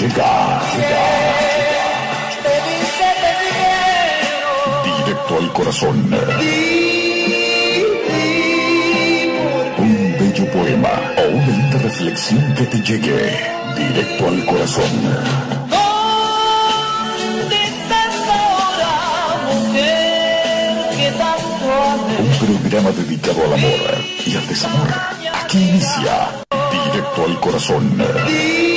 llega, Directo al corazón. Un bello poema o una linda reflexión que te llegue directo al corazón. Un programa dedicado al amor y al desamor. Aquí inicia Directo al Corazón.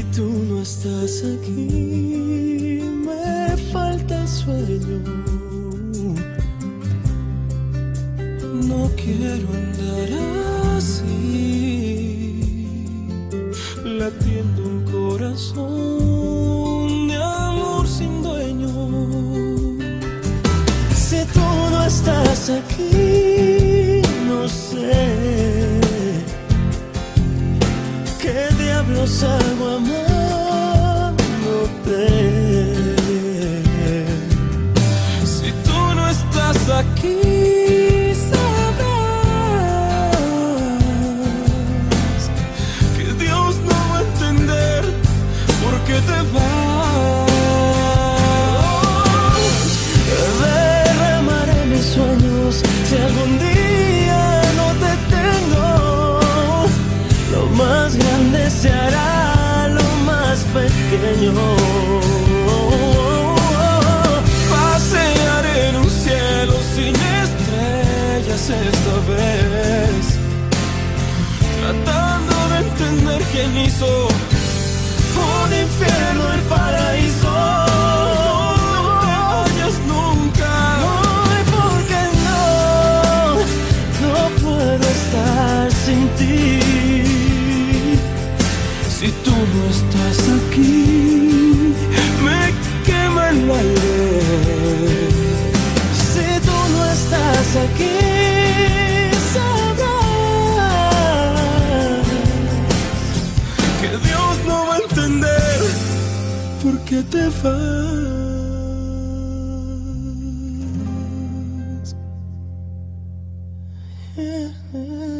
Si tú no estás aquí, me falta sueño. No quiero andar así, latiendo un corazón de amor sin dueño. Si tú no estás aquí. lo salgo. Si tú no estás aquí. sou. devas. Yeah.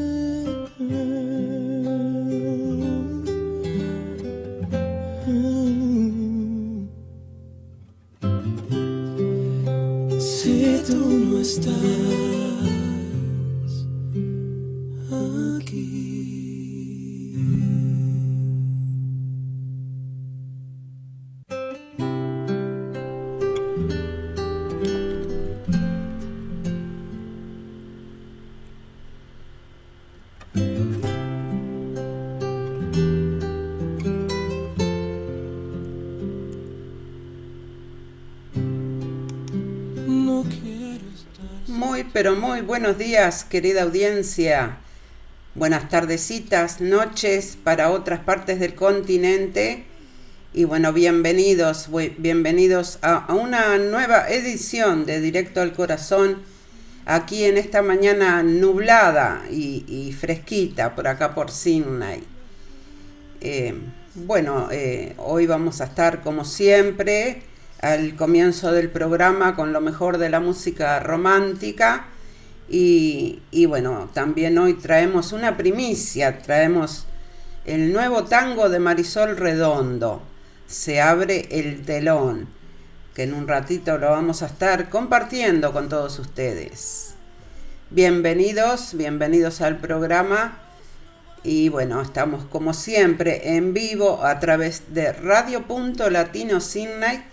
Pero muy buenos días, querida audiencia. Buenas tardecitas, noches para otras partes del continente. Y bueno, bienvenidos, bienvenidos a, una nueva edición de Directo al Corazón, aquí en esta mañana nublada y, fresquita por acá por Sydney. Eh, bueno, eh, hoy vamos a estar como siempre al comienzo del programa con lo mejor de la música romántica. Y, y, bueno, también hoy traemos una primicia, traemos el nuevo tango de Marisol Redondo, Se abre el telón, que en un ratito lo vamos a estar compartiendo con todos ustedes. Bienvenidos, bienvenidos al programa. Y bueno, estamos como siempre en vivo a través de Radio Punto Latino Sydney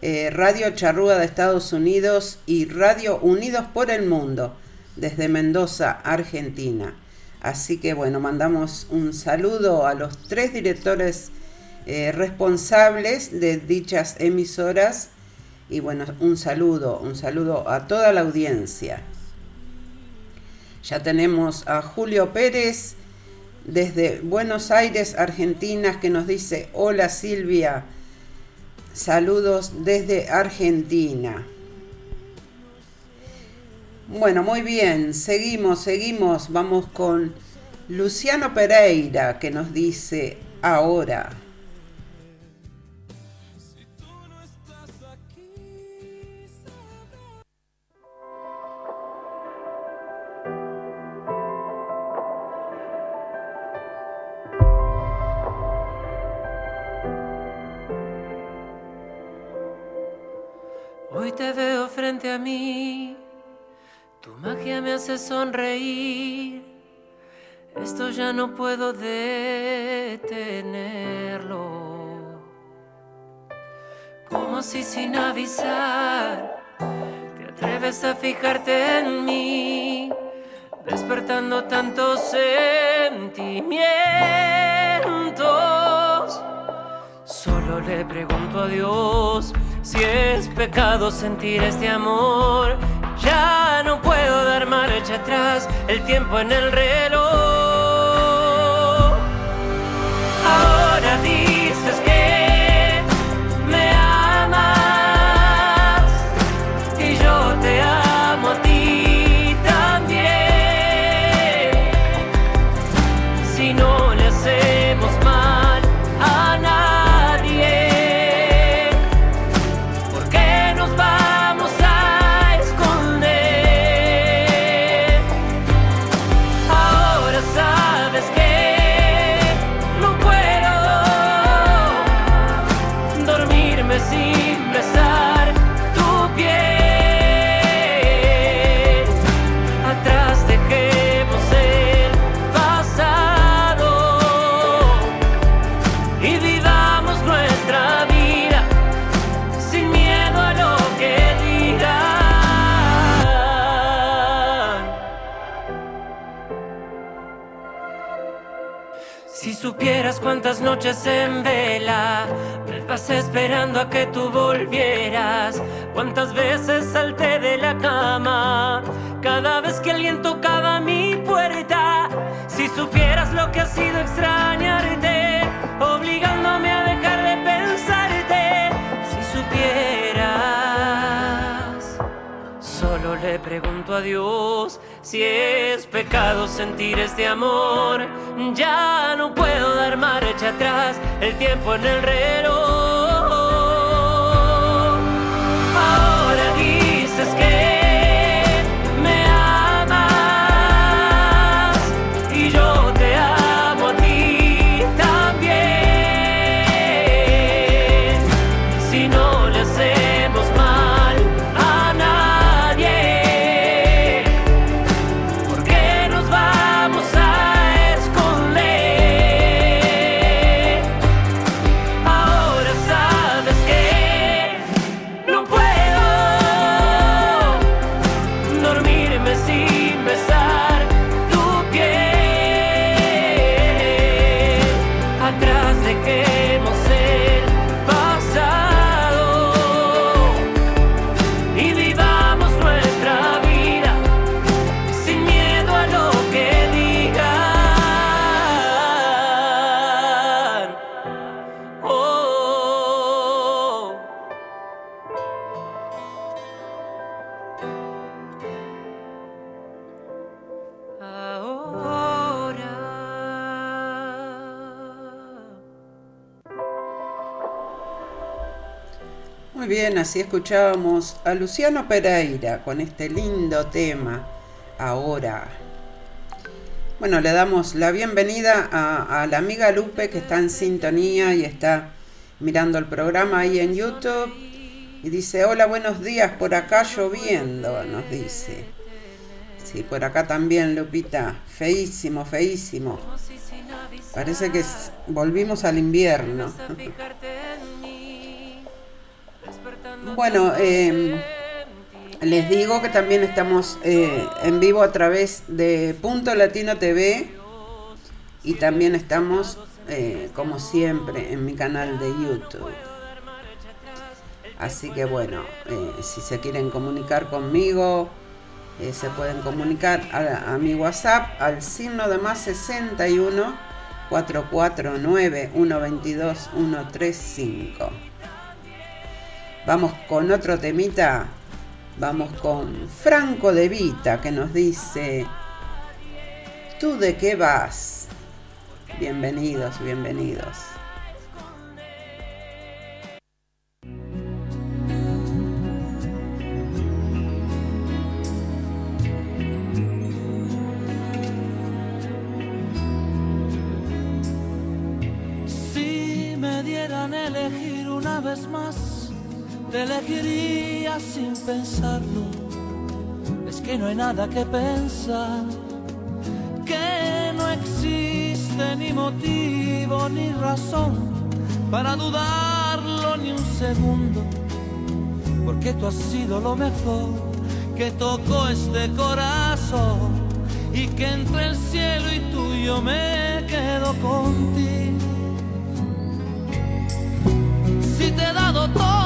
eh, Radio Charrúa de Estados Unidos y Radio Unidos por el Mundo desde Mendoza, Argentina. Así que bueno, mandamos un saludo a los tres directores eh, responsables de dichas emisoras y bueno, un saludo, un saludo a toda la audiencia. Ya tenemos a Julio Pérez desde Buenos Aires, Argentina, que nos dice, hola Silvia, Saludos desde Argentina. Bueno, muy bien, seguimos, seguimos. Vamos con Luciano Pereira que nos dice ahora. te veo frente a mí, hace sonreír. Esto ya no puedo detenerlo. Como si sin avisar te atreves a fijarte en mí, despertando tantos sentimientos. Solo le pregunto a Dios si es pecado sentir este amor, ya no puedo dar marcha atrás, el tiempo en el reloj. Ahora cuántas noches en vela me pasé esperando a que tú volvieras, cuántas veces salté de la cama, cada vez que alguien tocaba mi puerta. Si supieras lo que ha sido extrañarte, obligándome a dejar de pensarte. Si supieras. Solo le pregunto a Dios si es pecado sentir este amor. Ya no puedo dar marcha atrás, el tiempo en el reloj. Ahora dices que bien, así escuchábamos a Luciano Pereira con este lindo tema. Ahora. Bueno, le damos la bienvenida a, la amiga Lupe que está en sintonía y está mirando el programa ahí en YouTube. Y dice, hola, buenos días, por acá lloviendo, nos dice. Sí, por acá también, Lupita. Feísimo, feísimo. Parece que volvimos al invierno. Bueno, em, les digo que también estamos eh, en vivo a través de Punto Latino TV y también estamos, eh, como siempre, en mi canal de YouTube. Así que bueno, eh, si se quieren comunicar conmigo, se pueden comunicar a, a, mi WhatsApp al signo de más 61 449 122 135. Vamos con otro temita. Vamos con Franco de Vita que nos dice, ¿tú de qué vas? Bienvenidos, bienvenidos. Si me dieran elegir una vez más te elegiría sin pensarlo. Es que no hay nada que pensar, que no existe ni motivo ni razón para dudarlo ni un segundo, porque tú has sido lo mejor que tocó este corazón y que entre el cielo y tuyo me quedo contigo. Si te he dado todo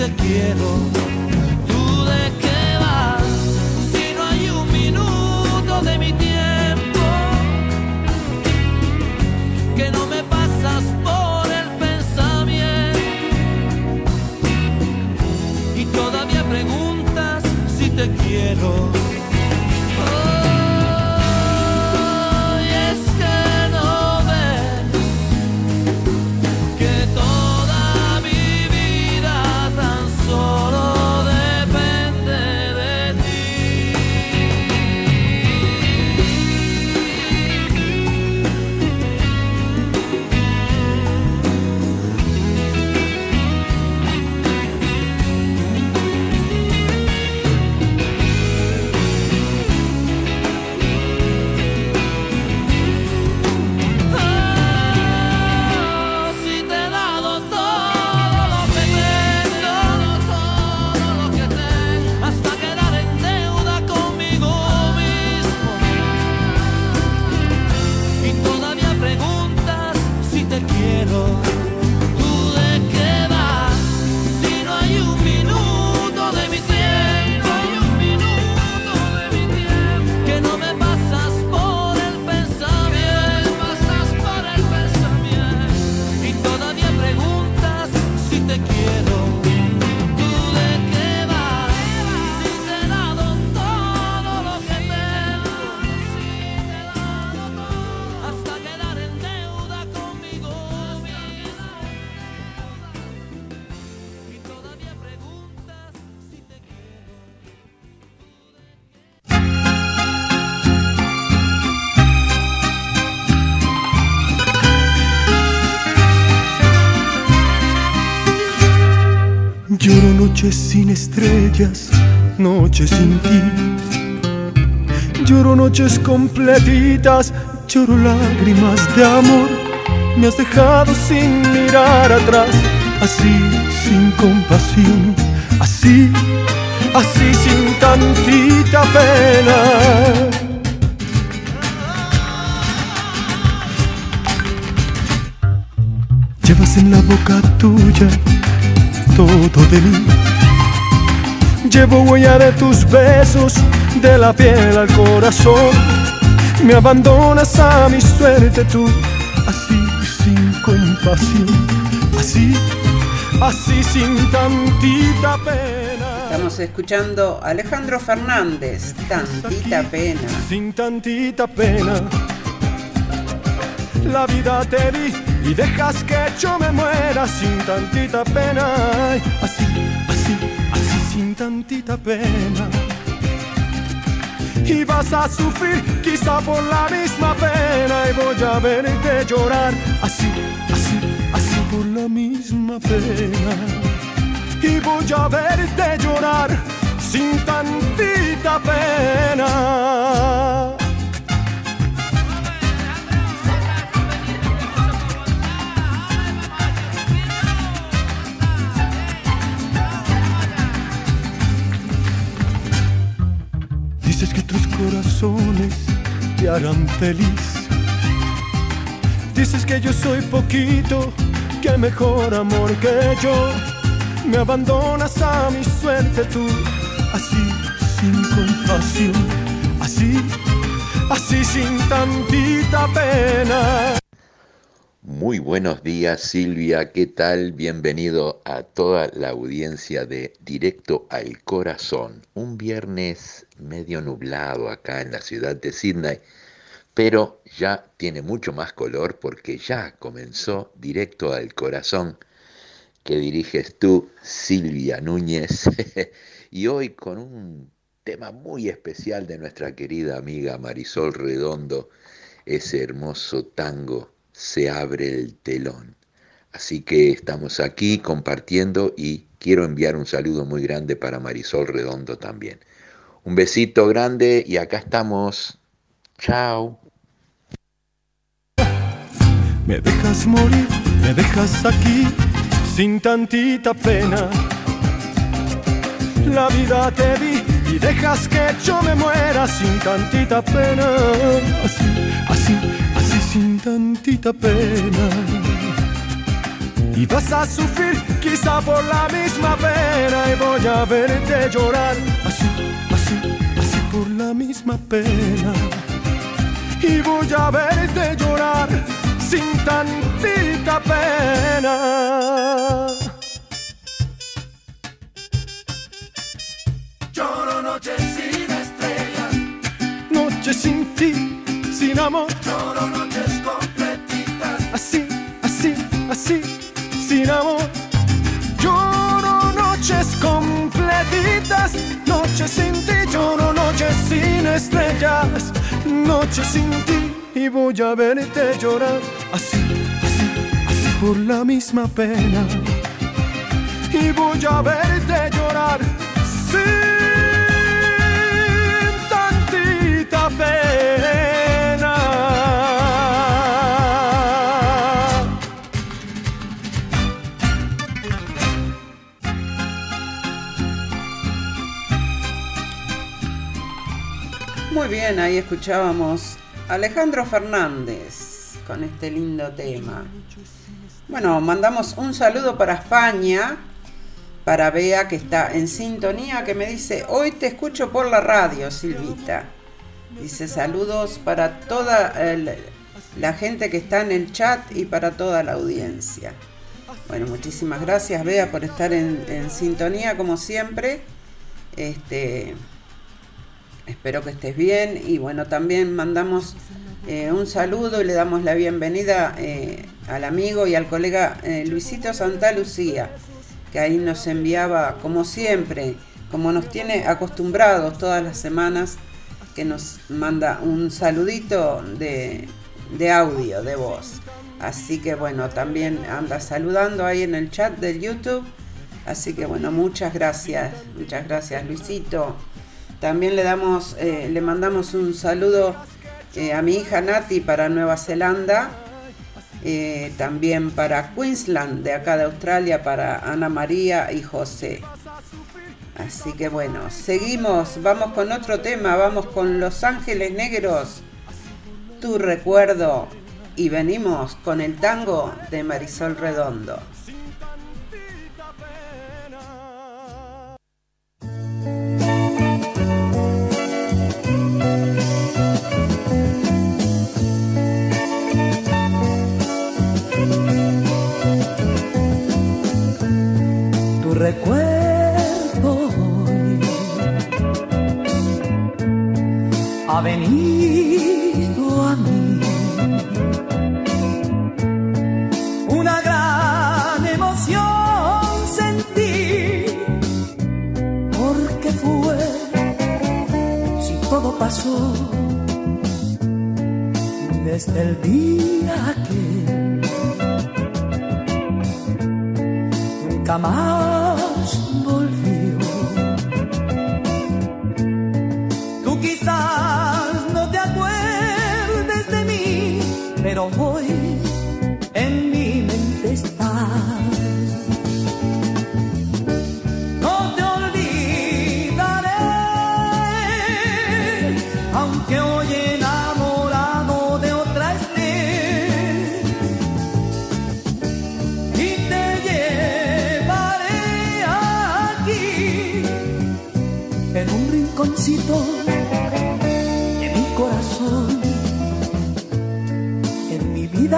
Te quiero. Noches sin estrellas, noches sin ti. Lloro noches completitas, lloro lágrimas de amor. Me has dejado sin mirar atrás, así sin compasión, así, así sin tantita pena. Llevas en la boca tuya todo de mí. Llevo huella de tus besos, de la piel al corazón. Me abandonas a mi suerte tú, así sin compasión, así, así sin tantita pena. Estamos escuchando a Alejandro Fernández, tantita pena. Sin tantita pena. La vida te di y dejas que yo me muera sin tantita pena. Así, así, así sin tantita pena. Y vas a sufrir quizá por la misma pena y voy a verte llorar así, así, así por la misma pena. Y voy a verte llorar sin tantita pena. Te harán feliz. Dices que yo soy poquito, que mejor amor que yo. Me abandonas a mi suerte tú, así sin compasión, así, así sin tantita pena. Muy buenos días Silvia, ¿qué tal? Bienvenido a toda la audiencia de Directo al Corazón. Un viernes medio nublado acá en la ciudad de Sydney, pero ya tiene mucho más color porque ya comenzó Directo al Corazón que diriges tú, Silvia Núñez, y hoy con un tema muy especial de nuestra querida amiga Marisol Redondo, ese hermoso tango se abre el telón. Así que estamos aquí compartiendo y quiero enviar un saludo muy grande para Marisol Redondo también. Un besito grande y acá estamos. Chao. Me dejas morir, me dejas aquí sin tantita pena. La vida te di y dejas que yo me muera sin tantita pena. Así, así, sin tantita pena. Y vas a sufrir quizá por la misma pena y voy a verte llorar así, así, así por la misma pena. Y voy a verte llorar sin tantita pena. Lloro noches sin estrellas, Noche sin ti, sin amor, lloro noches completitas. así, así, así, sin amor. Lloro noches completitas, noches sin ti, lloro noches sin estrellas, noches sin ti y voy a verte llorar así, así, así por la misma pena. Y voy a verte llorar sin tantita pena. Bien, ahí escuchábamos Alejandro Fernández con este lindo tema. Bueno, mandamos un saludo para España, para Bea que está en sintonía, que me dice, hoy te escucho por la radio, Silvita. Dice saludos para toda la gente que está en el chat y para toda la audiencia. Bueno, muchísimas gracias Bea por estar en, en sintonía como siempre. Este, Espero que estés bien y bueno, también mandamos eh, un saludo y le damos la bienvenida eh, al amigo y al colega eh, Luisito Santa Lucía, que ahí nos enviaba, como siempre, como nos tiene acostumbrados todas las semanas, que nos manda un saludito de, de audio, de voz. Así que bueno, también anda saludando ahí en el chat del YouTube Así que bueno, muchas gracias, muchas gracias Luisito. También le damos, eh, le mandamos un saludo eh, a mi hija Nati para Nueva Zelanda, eh, también para Queensland, de acá de Australia, para Ana María y José. Así que bueno, seguimos, vamos con otro tema, vamos con Los Ángeles Negros, tu recuerdo, y venimos con el tango de Marisol Redondo. Recuerdo hoy. Ha venido a mí una gran emoción sentí porque fue si todo pasó desde el día que nunca más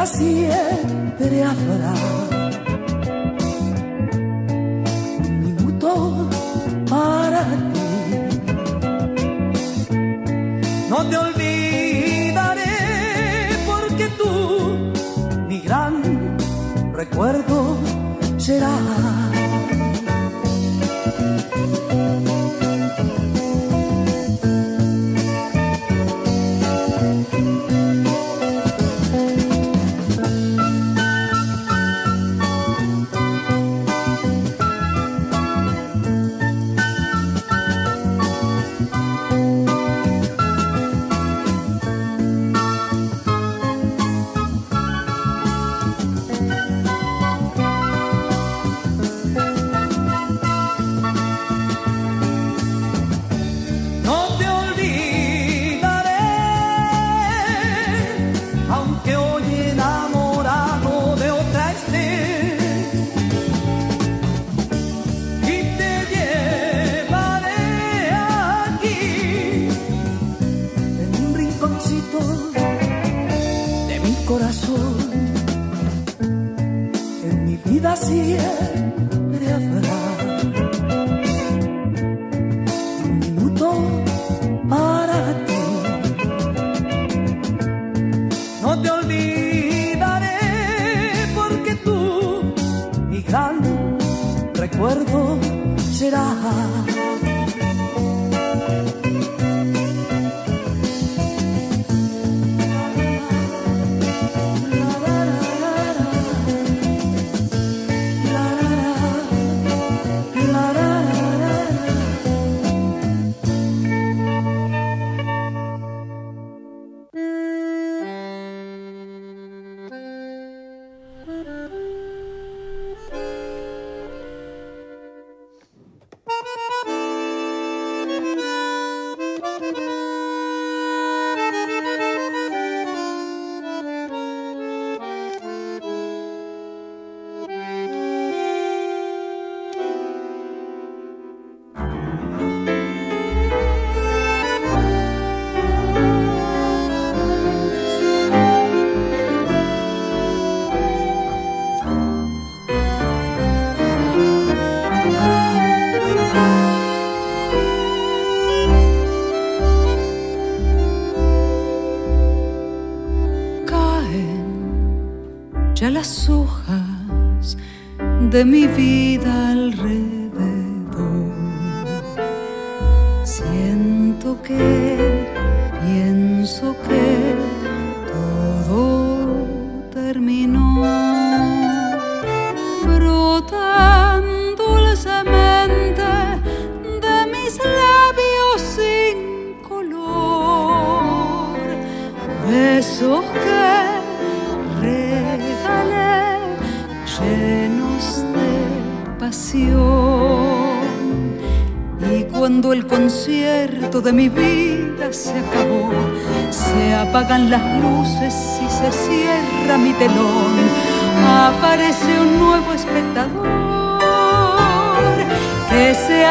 Vida siempre habrá un minuto para ti. No te olvidaré porque tú, mi gran recuerdo, serás.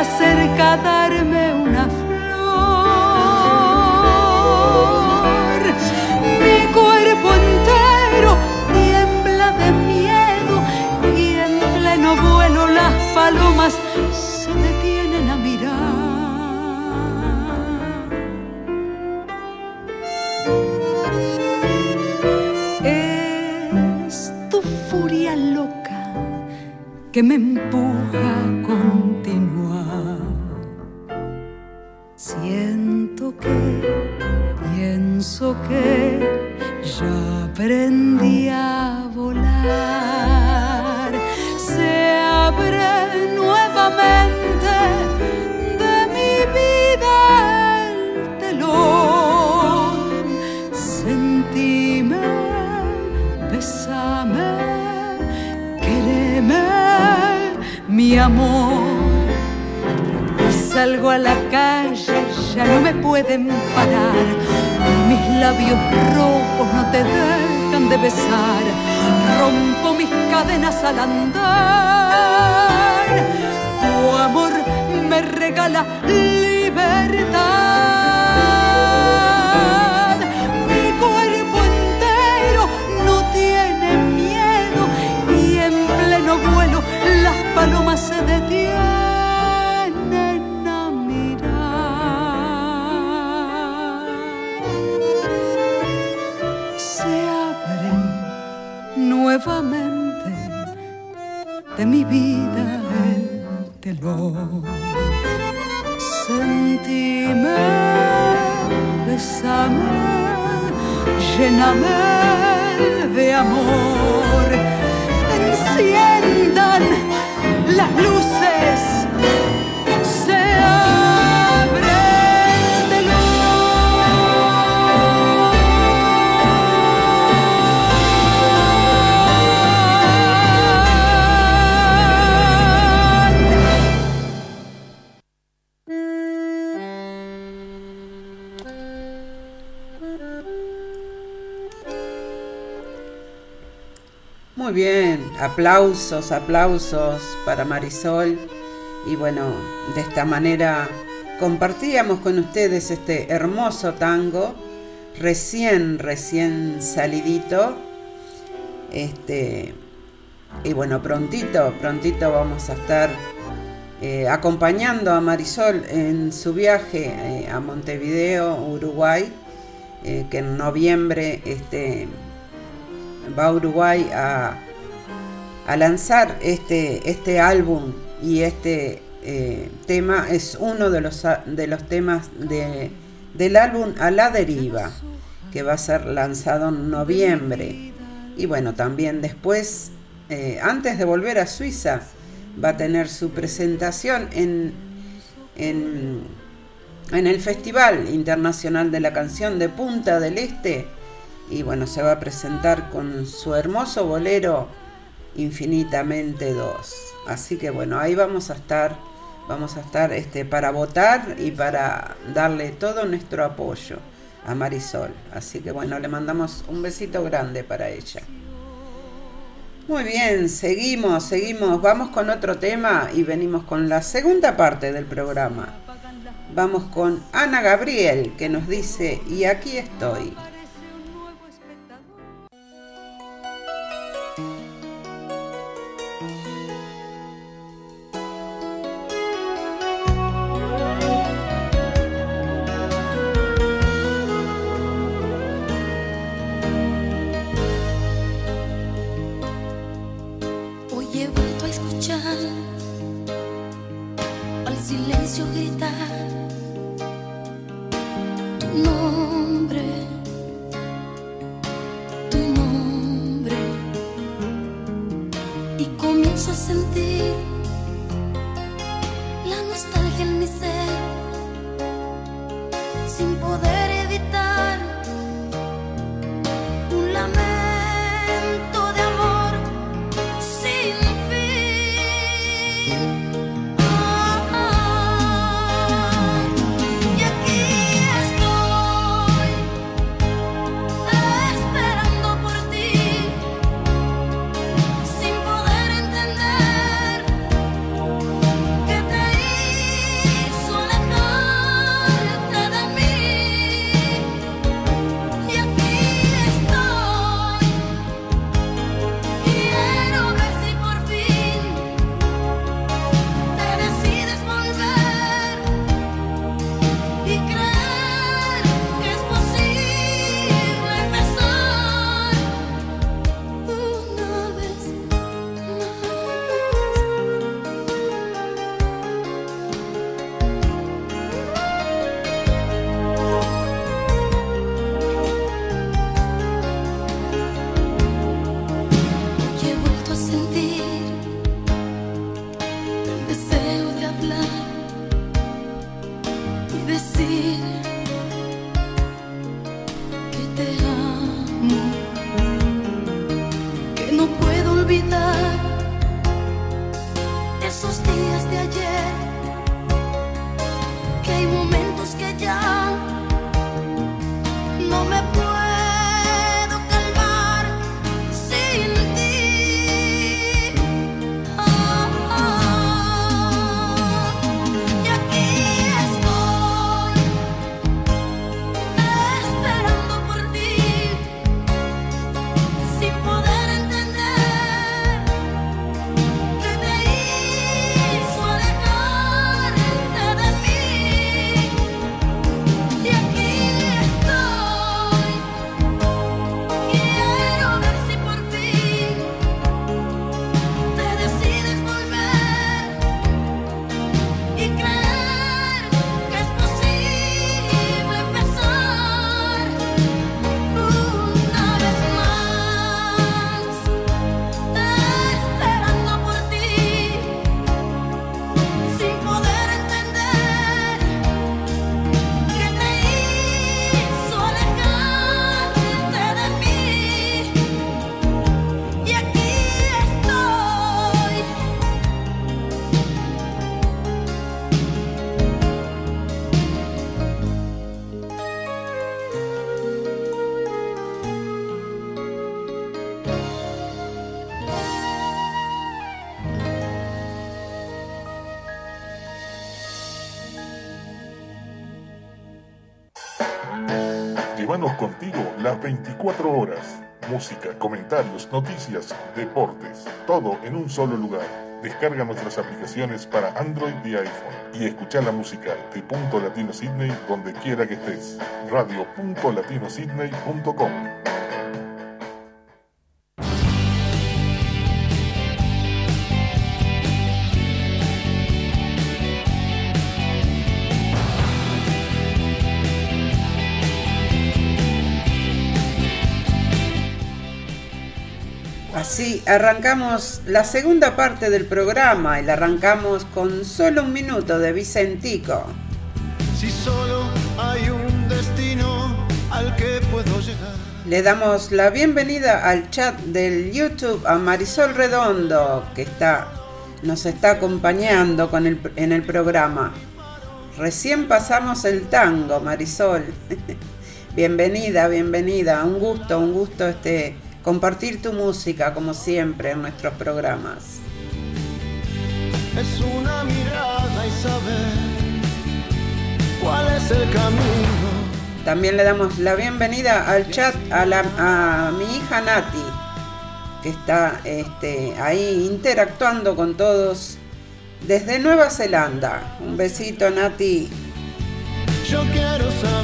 Acerca darme pienso que ya aprendí a volar. Se abre nuevamente de mi vida el telón. Sentime, besame, quereme, mi amor. Y salgo a la calle, no me pueden parar. Mis labios rojos no te dejan de besar. Rompo mis cadenas al andar. Tu amor me regala libertad. Mi cuerpo entero no tiene miedo y en pleno vuelo las palomas se detienen telón. Sentime, besame, lléname de amor. Aplausos, aplausos para Marisol. Y bueno, de esta manera compartíamos con ustedes este hermoso tango, recién, recién salidito. Este, y bueno, prontito, prontito vamos a estar eh, acompañando a Marisol en su viaje eh, a Montevideo, Uruguay, eh, que en noviembre este, va a Uruguay a, a lanzar este, este álbum y este eh, tema es uno de los, de los temas de, del álbum A la Deriva, que va a ser lanzado en noviembre. Y bueno, también después, eh, antes de volver a Suiza, va a tener su presentación en, en, en el Festival Internacional de la Canción de Punta del Este y bueno, se va a presentar con su hermoso bolero Infinitamente 2. Así que bueno, ahí vamos a estar, vamos a estar este, para votar y para darle todo nuestro apoyo a Marisol. Así que bueno, le mandamos un besito grande para ella. Muy bien, seguimos, seguimos, vamos con otro tema y venimos con la segunda parte del programa. Vamos con Ana Gabriel que nos dice, y aquí estoy. Tu nombre y comienzo a sentir las 24 horas. Música, comentarios, noticias, deportes, todo en un solo lugar. Descarga nuestras aplicaciones para Android y iPhone y escucha la música de Punto Latino Sydney donde quiera que estés. Radio.latinosidney.com Así arrancamos la segunda parte del programa y la arrancamos con solo un minuto de Vicentico. Si solo hay un destino al que puedo llegar. Le damos la bienvenida al chat del YouTube a Marisol Redondo, que está, nos está acompañando con el- en el programa. Recién pasamos el tango, Marisol. bienvenida, bienvenida. Un gusto, un gusto este, compartir tu música, como siempre, en nuestros programas. Es una mirada y saber cuál es el camino. También le damos la bienvenida al chat a, la- a mi hija Nati, que está este, ahí interactuando con todos desde Nueva Zelanda. Un besito, Nati. Yo quiero saber,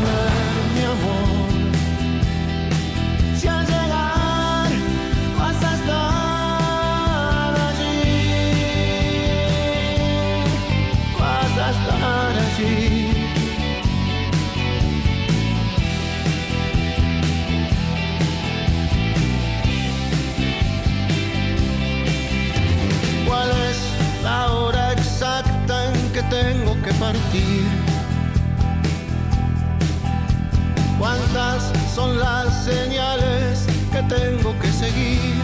¿Cuántas son las señales que tengo que seguir?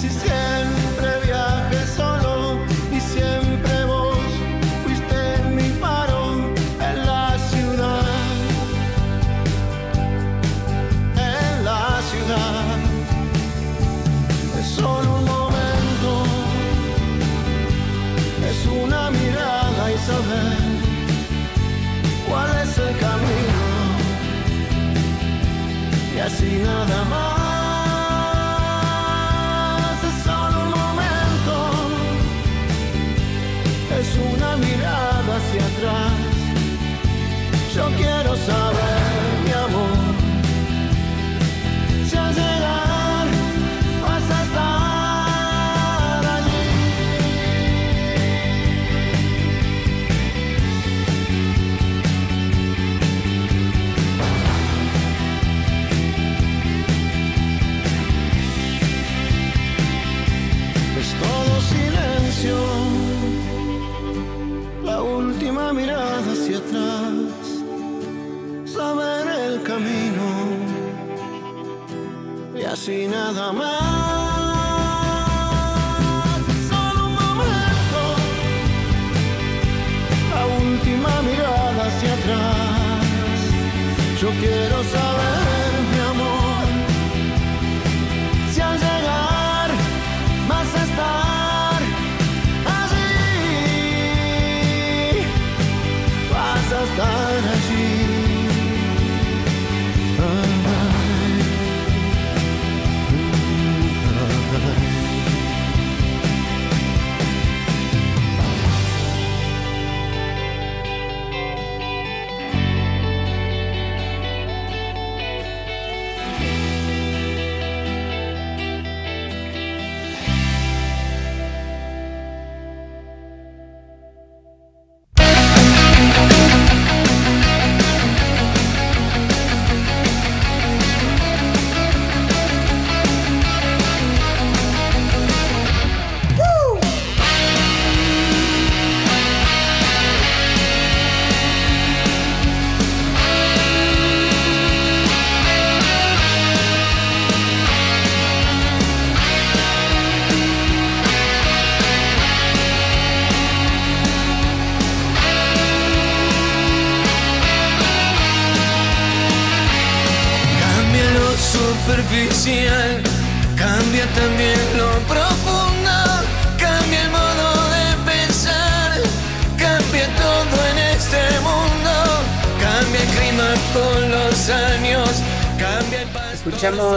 Si siempre y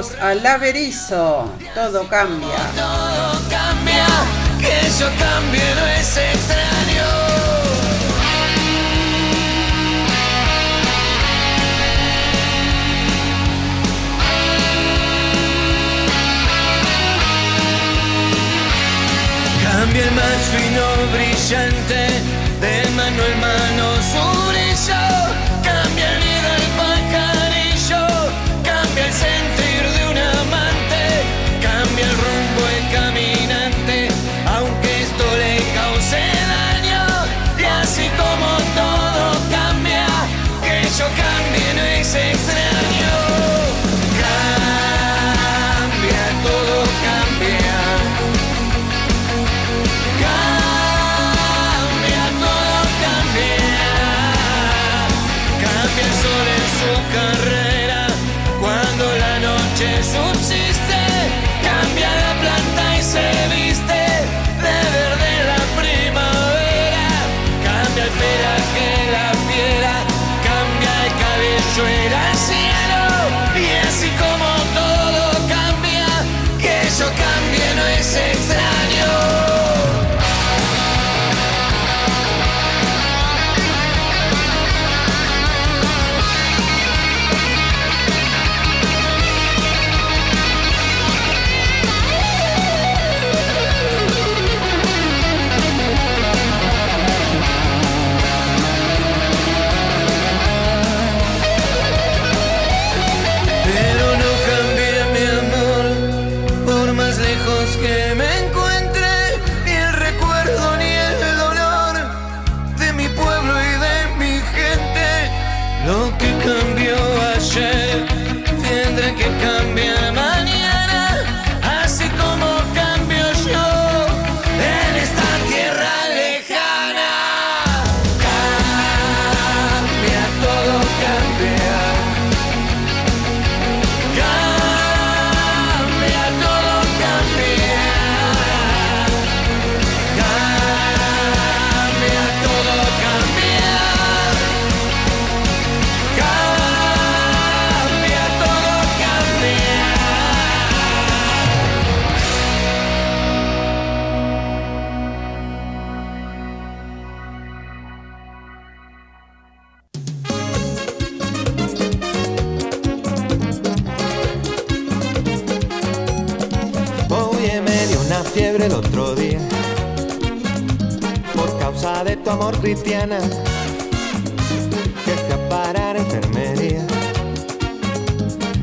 Escuchamos a Laverizo, todo cambia. Todo cambia, que yo cambie no es extraño. Cambia el más fino brillante, de mano en mano su brillo.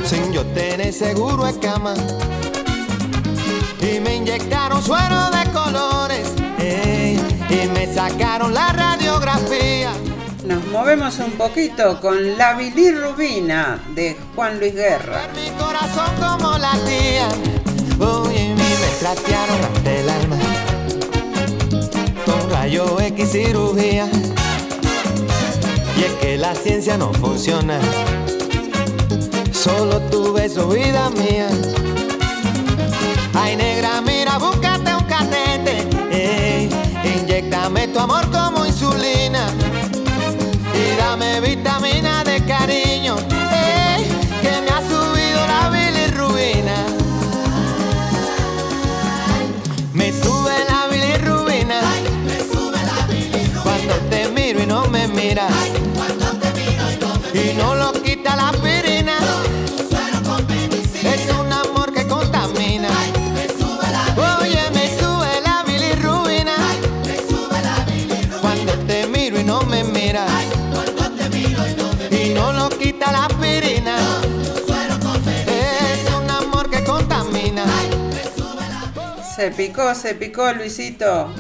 Sin yo tener seguro de cama y me inyectaron suero de colores ey, y me sacaron la radiografía. Nos movemos un poquito con La bilirrubina de Juan Luis Guerra. Mi corazón como latía. Oye, mi me trastearon hasta el alma. Con rayo X cirugía. Y es que la ciencia no funciona. Solo tu beso, vida mía. Ay, negra, mira, búscate un catete. Ey, inyectame tu amor como insulina. Y dame vitamina de cariño. Que me ha subido la bilirrubina. Me sube la bilirrubina. Cuando te miro y no me miras. Y no lo quita la aspirina. Se picó, se picó Luisito.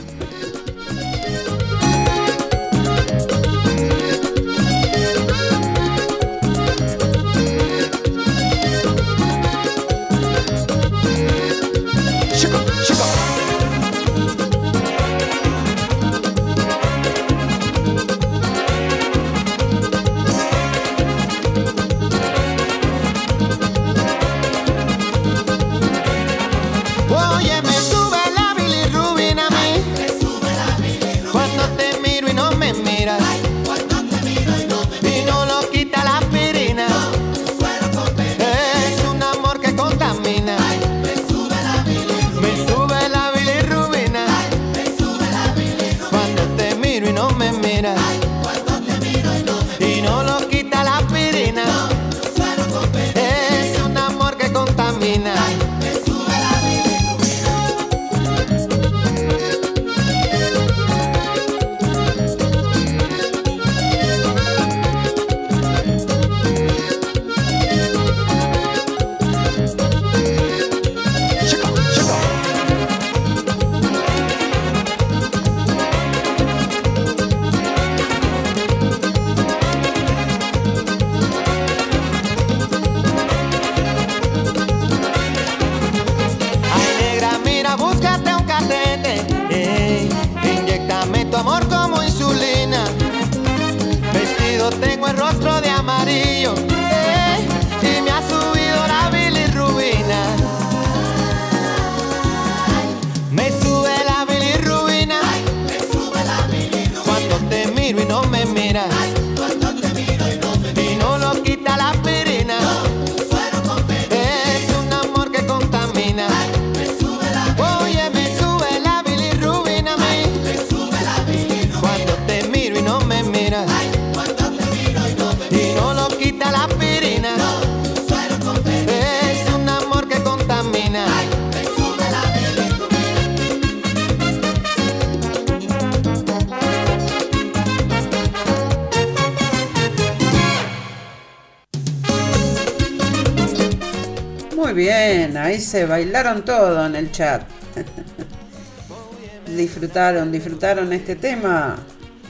Muy bien, ahí se bailaron todo en el chat. disfrutaron, disfrutaron este tema.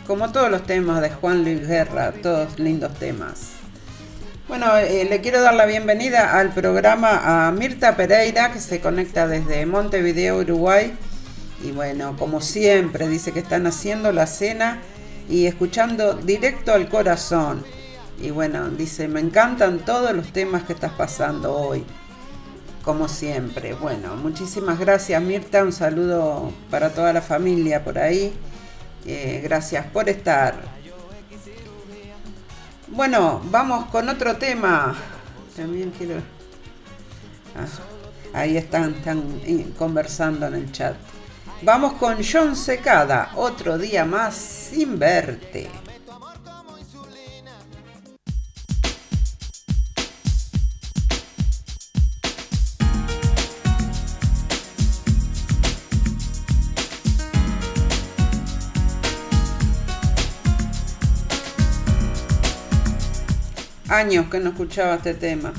Como todos los temas de Juan Luis Guerra, todos lindos temas. Bueno, eh, le quiero dar la bienvenida al programa a Mirta Pereira, que se conecta desde Montevideo, Uruguay. Y bueno, como siempre, dice que están haciendo la cena y escuchando directo al corazón. Y bueno, dice, me encantan todos los temas que estás pasando hoy como siempre. Bueno, muchísimas gracias Mirta, un saludo para toda la familia por ahí. Eh, gracias por estar. Bueno, vamos con otro tema. También quiero... Ah, ahí están, están eh, conversando en el chat. Vamos con John Secada, otro día más sin verte. Años que no escuchaba este tema.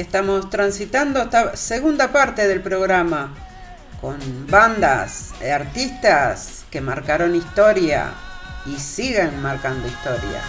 Estamos transitando esta segunda parte del programa con bandas, eh, artistas que marcaron historia y siguen marcando historia.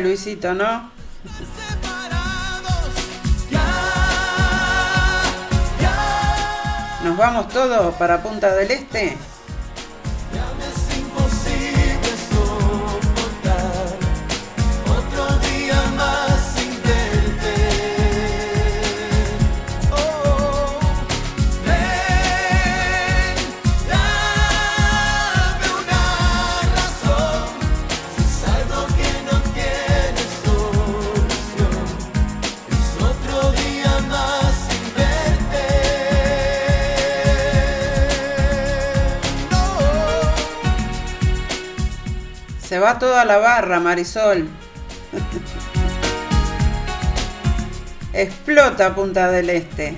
Luisito, ¿no? Nos vamos todos para Punta del Este. Va toda la barra, Marisol. Explota Punta del Este.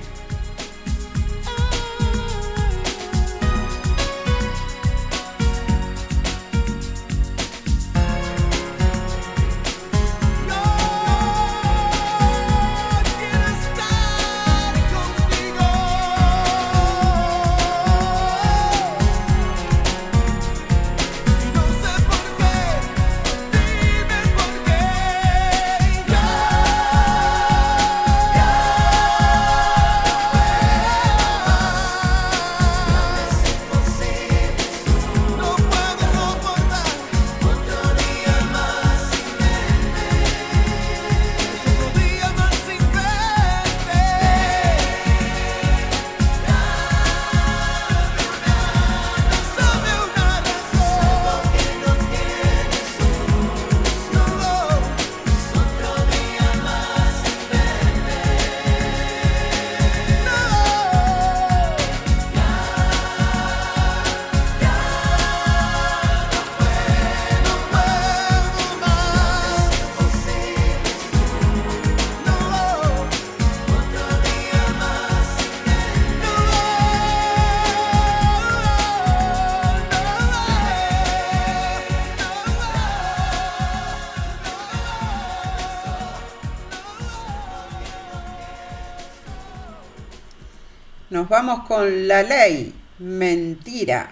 Nos vamos con la ley. Mentira.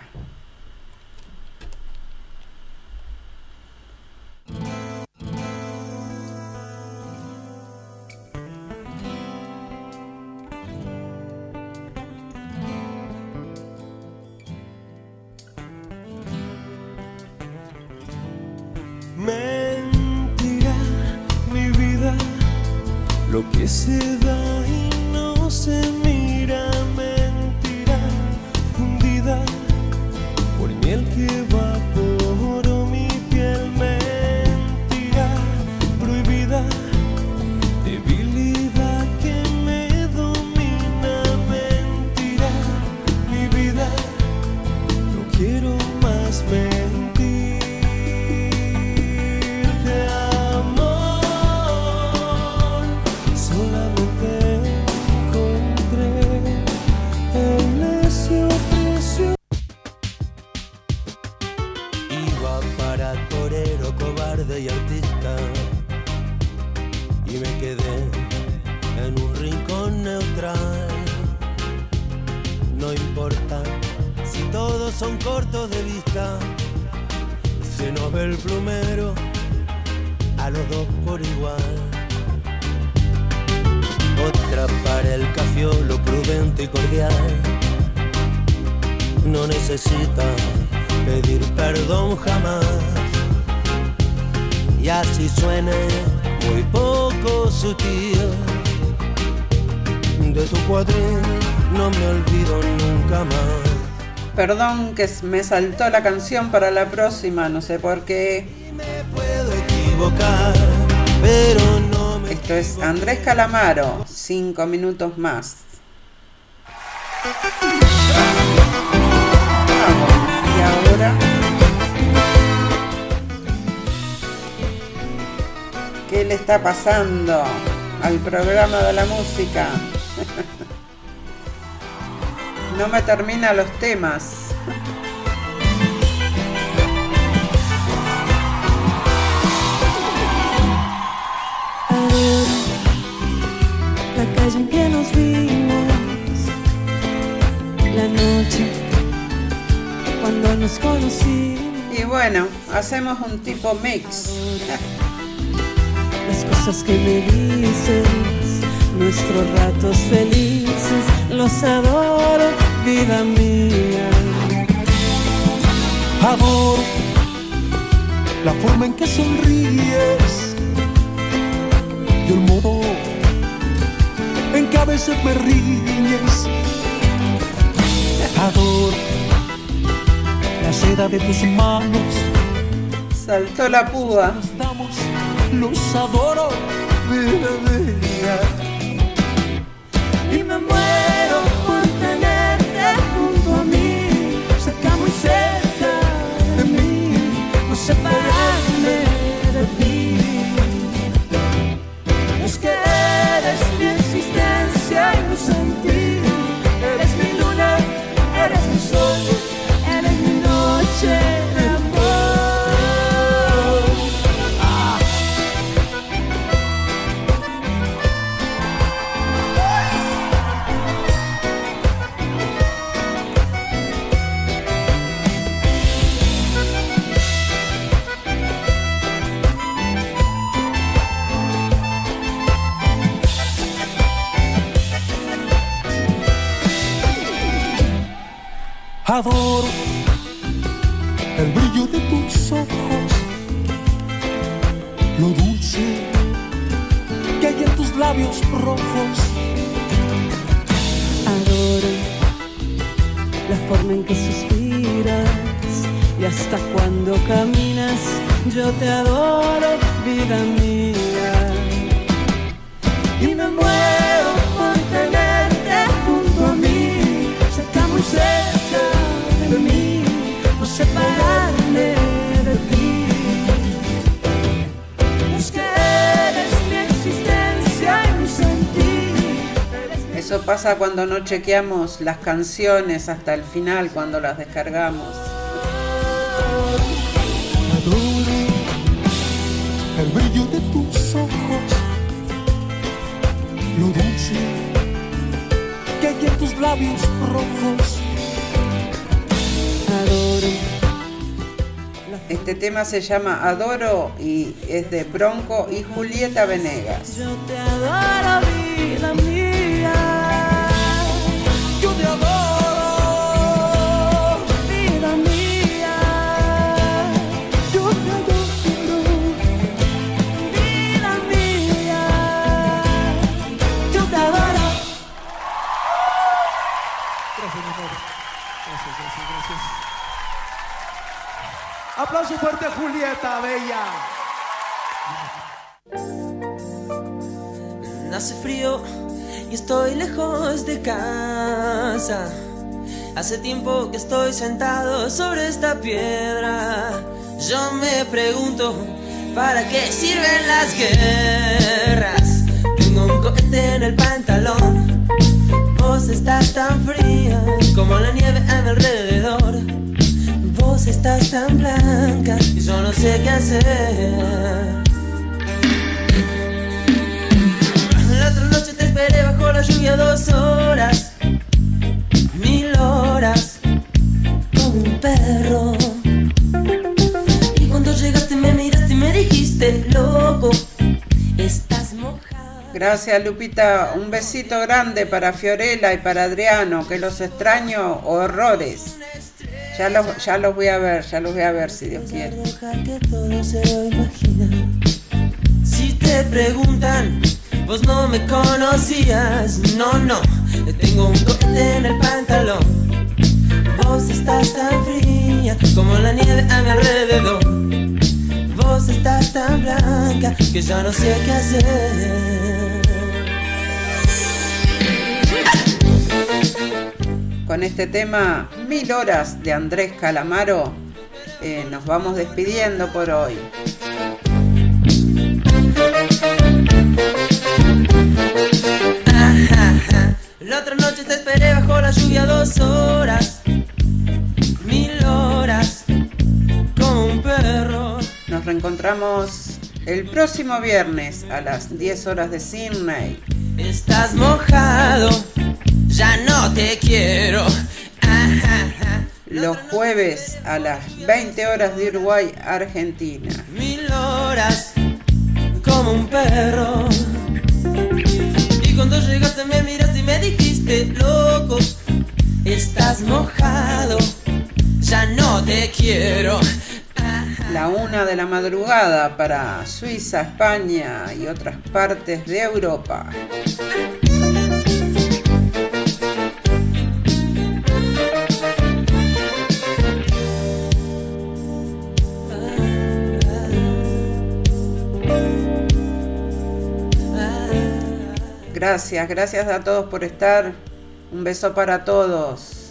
Mentira, mi vida, lo que se da si todos son cortos de vista, se nos ve el plumero a los dos por igual. Otra para el cafiolo prudente y cordial. No necesita pedir perdón jamás. Y así suene muy poco sutil. De tu cuadril no me olvido nunca más. Perdón que me saltó la canción para la próxima, no sé por qué. equivocar, pero no me Esto es Andrés Calamaro, cinco minutos más. Vamos, y ahora. ¿Qué le está pasando al programa de la música? No me termina los temas. la calle en que nos vimos, la noche cuando nos conocimos, Y bueno, hacemos un tipo mix. las cosas que me dices, nuestros ratos felices, los adoro, vida mía. Amor, la forma en que sonríes y el modo en que a veces me riñes. Adoro la seda de tus manos, Saltó la púa. los adoro, vida mía. Y me muero cuando no chequeamos las canciones hasta el final, cuando las descargamos. Adoro el brillo de tus ojos, lo dulce que hay en tus labios rojos. Adoro Este tema se llama Adoro y es de Bronco y Julieta Venegas. Yo te adoro, vida mía. Aplauso fuerte Julieta, bella. Hace frío y estoy lejos de casa. Hace tiempo que estoy sentado sobre esta piedra. Yo me pregunto, ¿para qué sirven las guerras? Tengo un cohete en el pantalón. Vos estás tan fría como la nieve a mi alrededor. Estás tan blanca y yo no sé qué hacer. La otra noche te esperé bajo la lluvia dos horas, mil horas, como un perro. Y cuando llegaste me miraste y me dijiste, loco, estás mojado. Gracias Lupita, un besito grande para Fiorella y para Adriano, que los extraño horrores. Ya los, ya los voy a ver, ya los voy a ver si Dios quiere. Si te preguntan, vos no me conocías. No, no, tengo un cohete en el pantalón. Vos estás tan fría como la nieve a mi alrededor. Vos estás tan blanca que ya no sé qué hacer. Con este tema, Mil Horas de Andrés Calamaro, eh, nos vamos despidiendo por hoy. La otra noche te esperé bajo la lluvia dos horas, mil horas, como un perro. Nos reencontramos el próximo viernes a las 10 horas de Sydney. Estás mojado, ya no te quiero. Los jueves a las 20 horas de Uruguay, Argentina. Mil horas, como un perro. Y cuando llegaste me miraste y me dijiste, loco, estás mojado, ya no te quiero. La una de la madrugada para Suiza, España y otras partes de Europa. Gracias, gracias a todos por estar. Un beso para todos.